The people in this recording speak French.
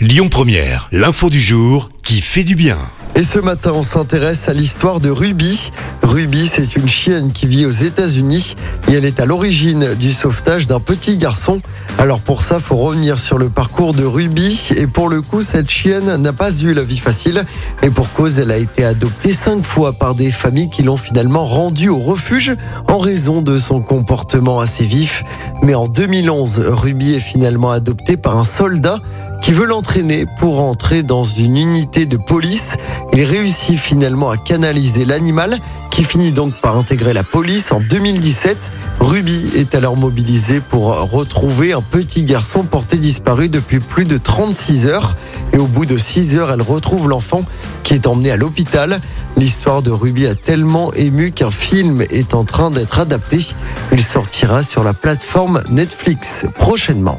Lyon Première, l'info du jour qui fait du bien. Et ce matin, on s'intéresse à l'histoire de Ruby. Ruby, c'est une chienne qui vit aux États-Unis et elle est à l'origine du sauvetage d'un petit garçon. Alors pour ça, faut revenir sur le parcours de Ruby. Et pour le coup, cette chienne n'a pas eu la vie facile. Et pour cause, elle a été adoptée cinq fois par des familles qui l'ont finalement rendue au refuge en raison de son comportement assez vif. Mais en 2011, Ruby est finalement adoptée par un soldat qui veut l'entraîner pour entrer dans une unité de police. Il réussit finalement à canaliser l'animal qui finit donc par intégrer la police en 2017. Ruby est alors mobilisée pour retrouver un petit garçon porté disparu depuis plus de 36 heures. Et au bout de 6 heures, elle retrouve l'enfant qui est emmené à l'hôpital. L'histoire de Ruby a tellement ému qu'un film est en train d'être adapté. Il sortira sur la plateforme Netflix prochainement.